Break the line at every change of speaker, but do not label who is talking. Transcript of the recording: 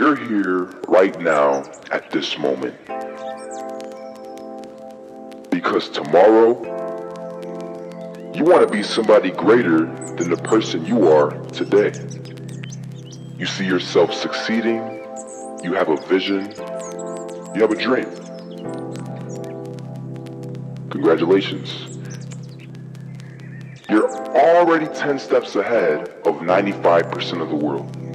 You're here right now at this moment. Because tomorrow, you want to be somebody greater than the person you are today. You see yourself succeeding, you have a vision, you have a dream. Congratulations. You're already 10 steps ahead of 95% of the world.